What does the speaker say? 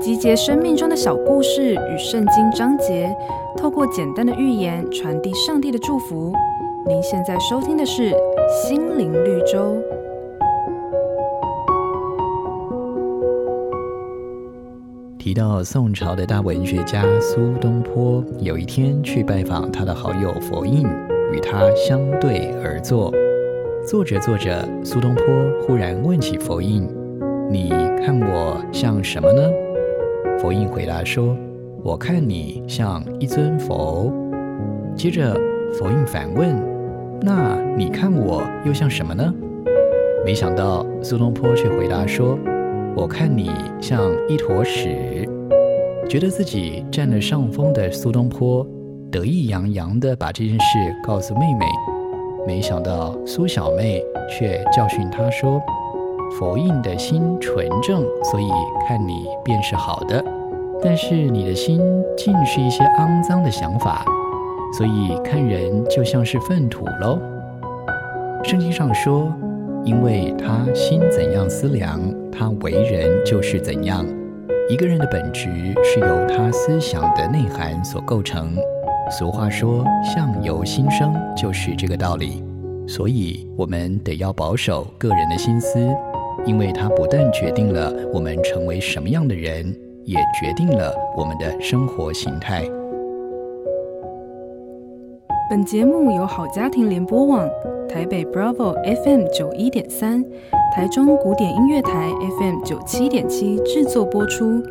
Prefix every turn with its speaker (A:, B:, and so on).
A: 集结生命中的小故事与圣经章节，透过简单的寓言传递上帝的祝福。您现在收听的是《心灵绿洲》。
B: 提到宋朝的大文学家苏东坡，有一天去拜访他的好友佛印，与他相对而坐。坐着坐着，苏东坡忽然问起佛印：“你看我像什么呢？”佛印回答说：“我看你像一尊佛。”接着佛印反问：“那你看我又像什么呢？”没想到苏东坡却回答说：“我看你像一坨屎。”觉得自己占了上风的苏东坡得意洋洋地把这件事告诉妹妹，没想到苏小妹却教训他说。佛印的心纯正，所以看你便是好的；但是你的心尽是一些肮脏的想法，所以看人就像是粪土喽。圣经上说，因为他心怎样思量，他为人就是怎样。一个人的本质是由他思想的内涵所构成。俗话说，相由心生，就是这个道理。所以，我们得要保守个人的心思。因为它不但决定了我们成为什么样的人，也决定了我们的生活形态。
A: 本节目由好家庭联播网、台北 Bravo FM 九一点三、台中古典音乐台 FM 九七点七制作播出。